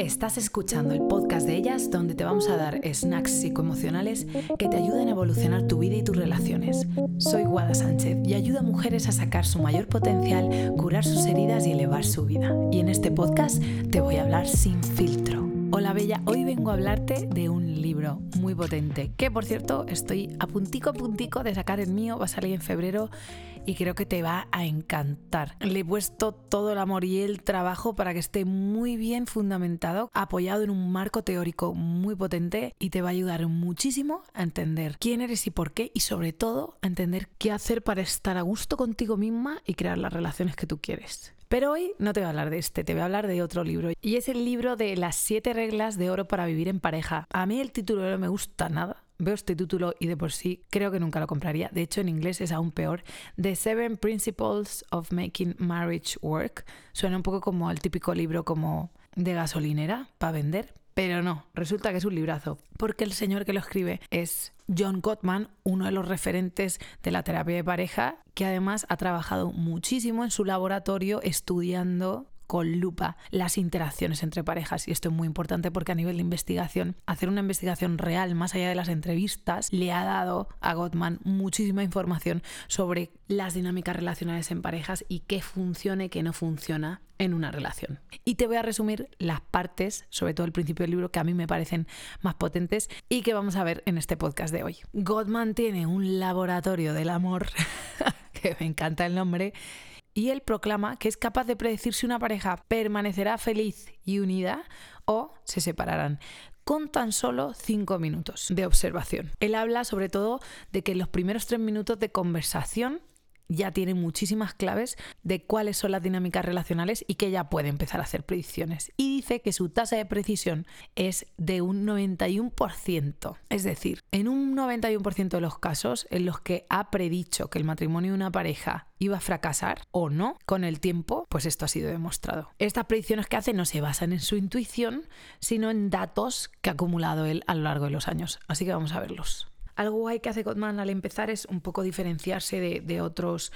Estás escuchando el podcast de ellas donde te vamos a dar snacks psicoemocionales que te ayuden a evolucionar tu vida y tus relaciones. Soy Guada Sánchez y ayudo a mujeres a sacar su mayor potencial, curar sus heridas y elevar su vida. Y en este podcast te voy a hablar sin filtro. Bella, hoy vengo a hablarte de un libro muy potente, que por cierto estoy a puntico a puntico de sacar el mío, va a salir en febrero y creo que te va a encantar. Le he puesto todo el amor y el trabajo para que esté muy bien fundamentado, apoyado en un marco teórico muy potente y te va a ayudar muchísimo a entender quién eres y por qué y sobre todo a entender qué hacer para estar a gusto contigo misma y crear las relaciones que tú quieres. Pero hoy no te voy a hablar de este, te voy a hablar de otro libro. Y es el libro de las siete reglas de oro para vivir en pareja. A mí el título no me gusta nada. Veo este título y de por sí creo que nunca lo compraría. De hecho, en inglés es aún peor. The Seven Principles of Making Marriage Work. Suena un poco como el típico libro como de gasolinera para vender, pero no, resulta que es un librazo, porque el señor que lo escribe es John Gottman, uno de los referentes de la terapia de pareja, que además ha trabajado muchísimo en su laboratorio estudiando con lupa las interacciones entre parejas. Y esto es muy importante porque a nivel de investigación, hacer una investigación real más allá de las entrevistas le ha dado a Gottman muchísima información sobre las dinámicas relacionales en parejas y qué funciona y qué no funciona en una relación. Y te voy a resumir las partes, sobre todo el principio del libro, que a mí me parecen más potentes y que vamos a ver en este podcast de hoy. Gottman tiene un laboratorio del amor, que me encanta el nombre, y él proclama que es capaz de predecir si una pareja permanecerá feliz y unida o se separarán con tan solo cinco minutos de observación. Él habla sobre todo de que en los primeros tres minutos de conversación ya tiene muchísimas claves de cuáles son las dinámicas relacionales y que ya puede empezar a hacer predicciones. Y dice que su tasa de precisión es de un 91%. Es decir, en un 91% de los casos en los que ha predicho que el matrimonio de una pareja iba a fracasar o no con el tiempo, pues esto ha sido demostrado. Estas predicciones que hace no se basan en su intuición, sino en datos que ha acumulado él a lo largo de los años. Así que vamos a verlos. Algo que hace Gottman al empezar es un poco diferenciarse de, otros,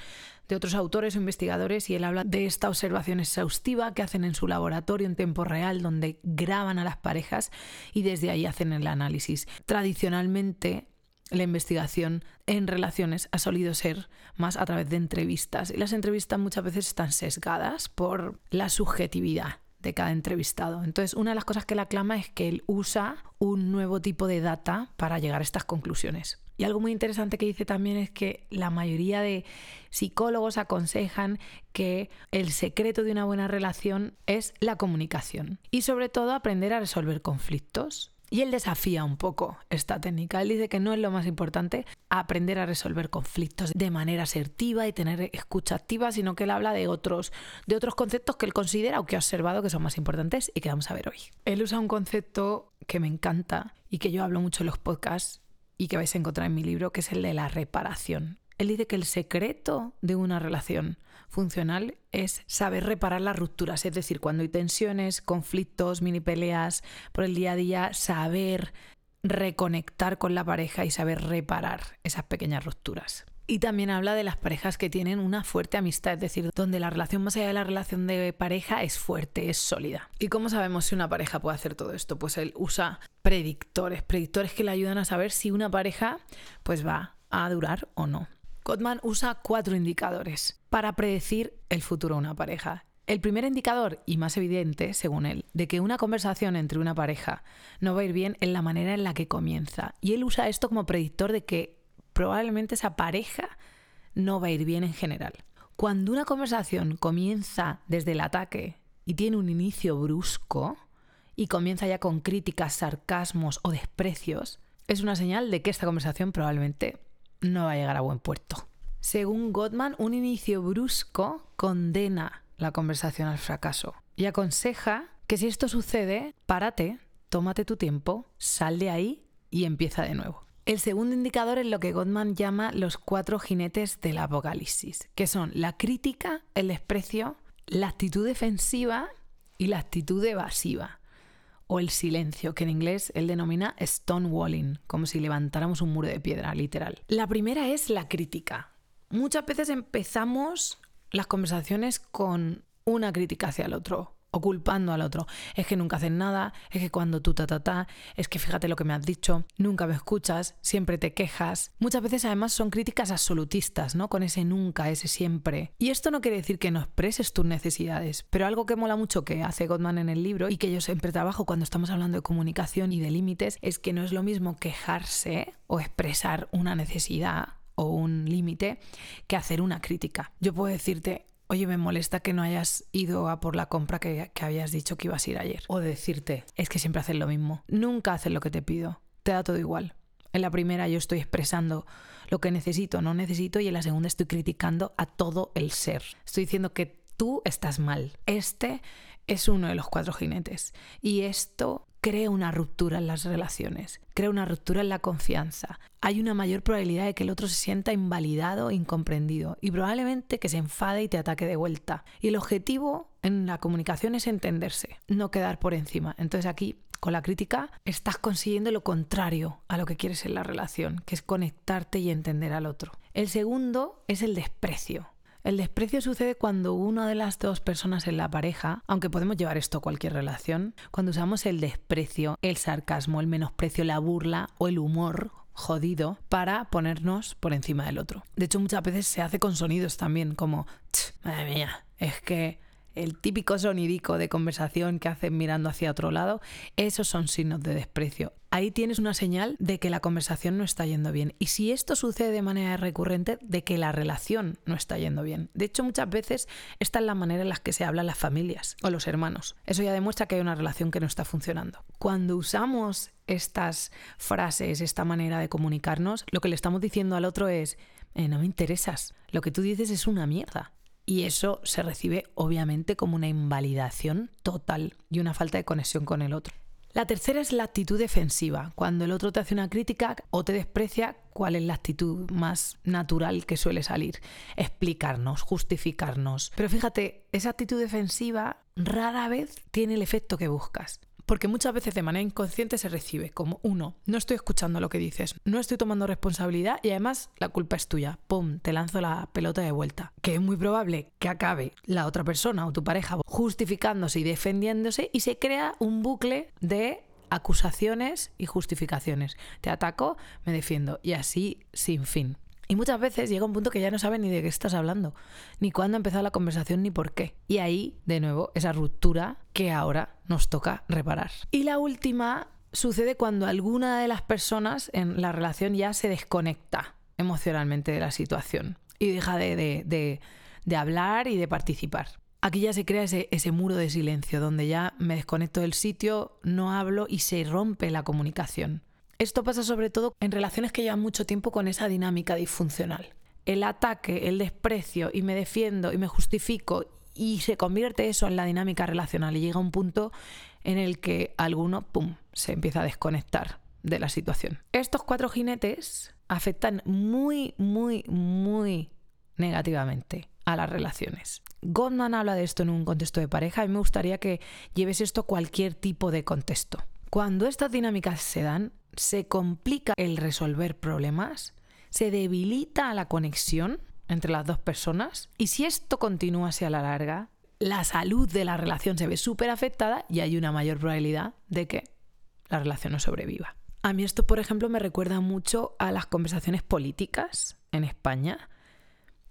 de otros autores o investigadores y él habla de esta observación exhaustiva que hacen en su laboratorio en tiempo real donde graban a las parejas y desde ahí hacen el análisis. Tradicionalmente la investigación en relaciones ha solido ser más a través de entrevistas y las entrevistas muchas veces están sesgadas por la subjetividad de cada entrevistado. Entonces, una de las cosas que le aclama es que él usa un nuevo tipo de data para llegar a estas conclusiones. Y algo muy interesante que dice también es que la mayoría de psicólogos aconsejan que el secreto de una buena relación es la comunicación y sobre todo aprender a resolver conflictos. Y él desafía un poco esta técnica. Él dice que no es lo más importante aprender a resolver conflictos de manera asertiva y tener escucha activa, sino que él habla de otros, de otros conceptos que él considera o que ha observado que son más importantes y que vamos a ver hoy. Él usa un concepto que me encanta y que yo hablo mucho en los podcasts y que vais a encontrar en mi libro, que es el de la reparación. Él dice que el secreto de una relación funcional es saber reparar las rupturas, es decir, cuando hay tensiones, conflictos, mini peleas por el día a día, saber reconectar con la pareja y saber reparar esas pequeñas rupturas. Y también habla de las parejas que tienen una fuerte amistad, es decir, donde la relación más allá de la relación de pareja es fuerte, es sólida. ¿Y cómo sabemos si una pareja puede hacer todo esto? Pues él usa predictores, predictores que le ayudan a saber si una pareja pues va a durar o no. Gottman usa cuatro indicadores para predecir el futuro de una pareja. El primer indicador, y más evidente, según él, de que una conversación entre una pareja no va a ir bien es la manera en la que comienza. Y él usa esto como predictor de que probablemente esa pareja no va a ir bien en general. Cuando una conversación comienza desde el ataque y tiene un inicio brusco y comienza ya con críticas, sarcasmos o desprecios, es una señal de que esta conversación probablemente no va a llegar a buen puerto. Según Gottman, un inicio brusco condena la conversación al fracaso y aconseja que si esto sucede, párate, tómate tu tiempo, sal de ahí y empieza de nuevo. El segundo indicador es lo que Gottman llama los cuatro jinetes del apocalipsis, que son la crítica, el desprecio, la actitud defensiva y la actitud evasiva o el silencio, que en inglés él denomina stonewalling, como si levantáramos un muro de piedra, literal. La primera es la crítica. Muchas veces empezamos las conversaciones con una crítica hacia el otro o culpando al otro. Es que nunca haces nada, es que cuando tú ta ta ta, es que fíjate lo que me has dicho, nunca me escuchas, siempre te quejas. Muchas veces además son críticas absolutistas, ¿no? Con ese nunca, ese siempre. Y esto no quiere decir que no expreses tus necesidades, pero algo que mola mucho que hace Gottman en el libro y que yo siempre trabajo cuando estamos hablando de comunicación y de límites es que no es lo mismo quejarse o expresar una necesidad o un límite que hacer una crítica. Yo puedo decirte, oye, me molesta que no hayas ido a por la compra que, habías dicho que ibas a ir ayer. O decirte, es que siempre haces lo mismo. Nunca haces lo que te pido. Te da todo igual. En la primera yo estoy expresando lo que necesito, no necesito, y en la segunda estoy criticando a todo el ser. Estoy diciendo que tú estás mal. Este es uno de los cuatro jinetes. Y esto crea una ruptura en las relaciones, crea una ruptura en la confianza. Hay una mayor probabilidad de que el otro se sienta invalidado e incomprendido y probablemente que se enfade y te ataque de vuelta. Y el objetivo en la comunicación es entenderse, no quedar por encima. Entonces aquí con la crítica estás consiguiendo lo contrario a lo que quieres en la relación, que es conectarte y entender al otro. El segundo es el desprecio. El desprecio sucede cuando una de las dos personas en la pareja, aunque podemos llevar esto a cualquier relación, cuando usamos el desprecio, el sarcasmo, el menosprecio, la burla o el humor jodido para ponernos por encima del otro. De hecho, muchas veces se hace con sonidos también, como, madre mía, es que el típico sonidico de conversación que hacen mirando hacia otro lado, esos son signos de desprecio. Ahí tienes una señal de que la conversación no está yendo bien. Y si esto sucede de manera recurrente, de que la relación no está yendo bien. De hecho, muchas veces esta es la manera en la que se hablan las familias o los hermanos. Eso ya demuestra que hay una relación que no está funcionando. Cuando usamos estas frases, esta manera de comunicarnos, lo que le estamos diciendo al otro es, eh, no me interesas, lo que tú dices es una mierda. Y eso se recibe obviamente como una invalidación total y una falta de conexión con el otro. La tercera es la actitud defensiva. Cuando el otro te hace una crítica o te desprecia, ¿cuál es la actitud más natural que suele salir? Explicarnos, justificarnos. Pero fíjate, esa actitud defensiva rara vez tiene el efecto que buscas. Porque muchas veces de manera inconsciente se recibe como, uno, no estoy escuchando lo que dices, no estoy tomando responsabilidad y además la culpa es tuya. ¡Pum! Te lanzo la pelota de vuelta. Que es muy probable que acabe la otra persona o tu pareja justificándose y defendiéndose y se crea un bucle de acusaciones y justificaciones. Te ataco, me defiendo y así sin fin. Y muchas veces llega un punto que ya no saben ni de qué estás hablando, ni cuándo ha empezado la conversación, ni por qué. Y ahí, de nuevo, esa ruptura que ahora nos toca reparar. Y la última sucede cuando alguna de las personas en la relación ya se desconecta emocionalmente de la situación y deja de, hablar y de participar. Aquí ya se crea ese, ese muro de silencio donde ya me desconecto del sitio, no hablo y se rompe la comunicación. Esto pasa sobre todo en relaciones que llevan mucho tiempo con esa dinámica disfuncional. El ataque, el desprecio y me defiendo y me justifico y se convierte eso en la dinámica relacional y llega un punto en el que alguno, ¡pum!, se empieza a desconectar de la situación. Estos cuatro jinetes afectan muy, muy, muy negativamente a las relaciones. Goldman habla de esto en un contexto de pareja y me gustaría que lleves esto a cualquier tipo de contexto. Cuando estas dinámicas se dan, se complica el resolver problemas, se debilita la conexión entre las dos personas y si esto continúa hacia la larga, la salud de la relación se ve súper afectada y hay una mayor probabilidad de que la relación no sobreviva. A mí esto, por ejemplo, me recuerda mucho a las conversaciones políticas en España,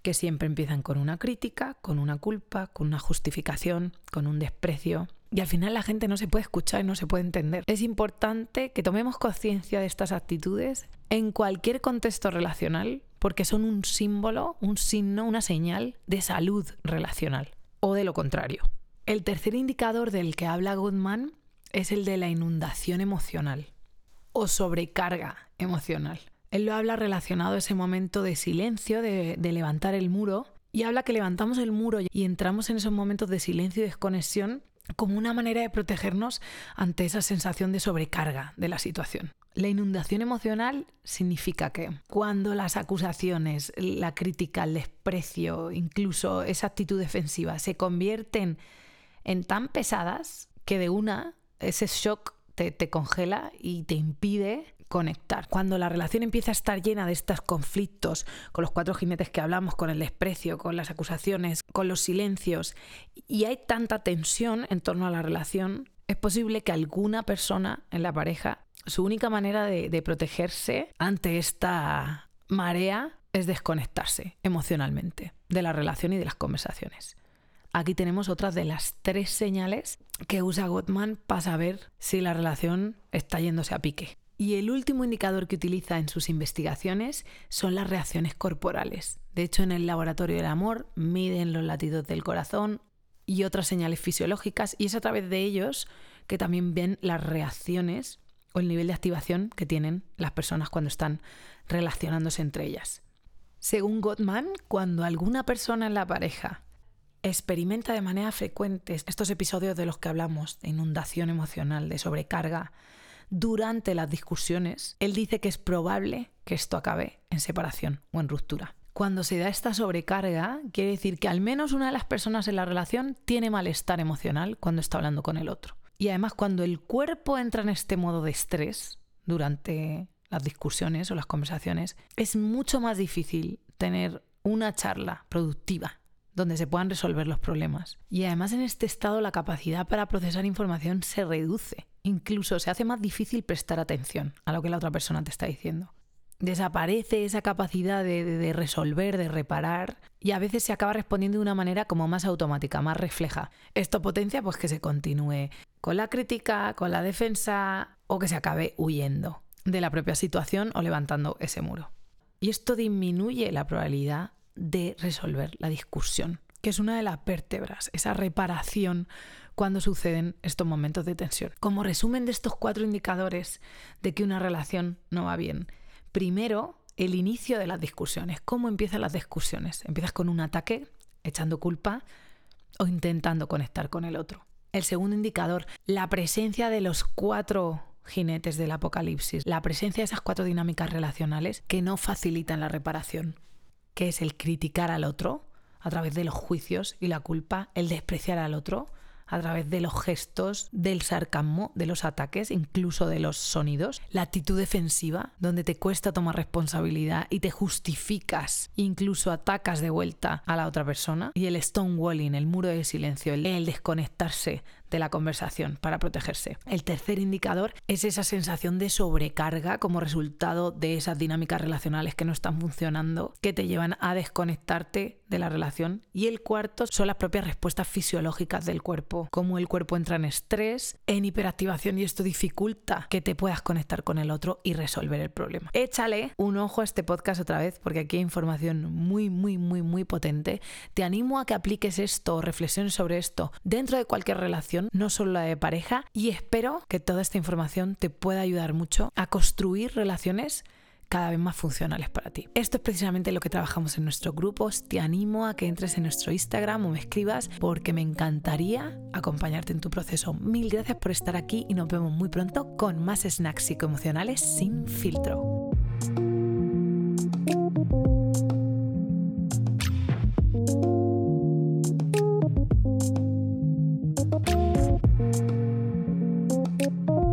que siempre empiezan con una crítica, con una culpa, con una justificación, con un desprecio. Y al final la gente no se puede escuchar y no se puede entender. Es importante que tomemos conciencia de estas actitudes en cualquier contexto relacional porque son un símbolo, un signo, una señal de salud relacional o de lo contrario. El tercer indicador del que habla Goodman es el de la inundación emocional o sobrecarga emocional. Él lo habla relacionado a ese momento de silencio, de, de levantar el muro, y habla que levantamos el muro y entramos en esos momentos de silencio y desconexión como una manera de protegernos ante esa sensación de sobrecarga de la situación. La inundación emocional significa que cuando las acusaciones, la crítica, el desprecio, incluso esa actitud defensiva se convierten en tan pesadas que de una ese shock te, te, congela y te impide conectar. Cuando la relación empieza a estar llena de estos conflictos, con los cuatro jinetes que hablamos, con el desprecio, con las acusaciones, con los silencios, y hay tanta tensión en torno a la relación, es posible que alguna persona en la pareja, su única manera de, de protegerse ante esta marea es desconectarse emocionalmente de la relación y de las conversaciones. Aquí tenemos otra de las tres señales que usa Gottman para saber si la relación está yéndose a pique. Y el último indicador que utiliza en sus investigaciones son las reacciones corporales. De hecho, en el laboratorio del amor miden los latidos del corazón y otras señales fisiológicas y es a través de ellos que también ven las reacciones o el nivel de activación que tienen las personas cuando están relacionándose entre ellas. Según Gottman, cuando alguna persona en la pareja experimenta de manera frecuente estos episodios de los que hablamos, de inundación emocional, de sobrecarga, durante las discusiones, él dice que es probable que esto acabe en separación o en ruptura. Cuando se da esta sobrecarga, quiere decir que al menos una de las personas en la relación tiene malestar emocional cuando está hablando con el otro. Y además cuando el cuerpo entra en este modo de estrés durante las discusiones o las conversaciones, es mucho más difícil tener una charla productiva donde se puedan resolver los problemas. Y además en este estado la capacidad para procesar información se reduce. Incluso se hace más difícil prestar atención a lo que la otra persona te está diciendo. Desaparece esa capacidad de, resolver, de reparar, y a veces se acaba respondiendo de una manera como más automática, más refleja. Esto potencia pues que se continúe con la crítica, con la defensa o que se acabe huyendo de la propia situación o levantando ese muro. Y esto disminuye la probabilidad de resolver la discusión, que es una de las vértebras, esa reparación cuando suceden estos momentos de tensión. Como resumen de estos cuatro indicadores de que una relación no va bien, primero, el inicio de las discusiones. ¿Cómo empiezan las discusiones? Empiezas con un ataque, echando culpa o intentando conectar con el otro. El segundo indicador, la presencia de los cuatro jinetes del apocalipsis, la presencia de esas cuatro dinámicas relacionales que no facilitan la reparación que es el criticar al otro a través de los juicios y la culpa, el despreciar al otro a través de los gestos, del sarcasmo, de los ataques, incluso de los sonidos, la actitud defensiva, donde te cuesta tomar responsabilidad y te justificas, incluso atacas de vuelta a la otra persona, y el stonewalling, el muro de silencio, el desconectarse de la conversación para protegerse. El tercer indicador es esa sensación de sobrecarga como resultado de esas dinámicas relacionales que no están funcionando, que te llevan a desconectarte de la relación. Y el cuarto son las propias respuestas fisiológicas del cuerpo, como el cuerpo entra en estrés, en hiperactivación y esto dificulta que te puedas conectar con el otro y resolver el problema. Échale un ojo a este podcast otra vez porque aquí hay información muy, muy, muy, muy potente. Te animo a que apliques esto, reflexiones sobre esto dentro de cualquier no solo la de pareja, y espero que toda esta información te pueda ayudar mucho a construir relaciones cada vez más funcionales para ti. Esto es precisamente lo que trabajamos en nuestros grupos. Te animo a que entres en nuestro Instagram o me escribas porque me encantaría acompañarte en tu proceso. Mil gracias por estar aquí y nos vemos muy pronto con más snacks psicoemocionales sin filtro.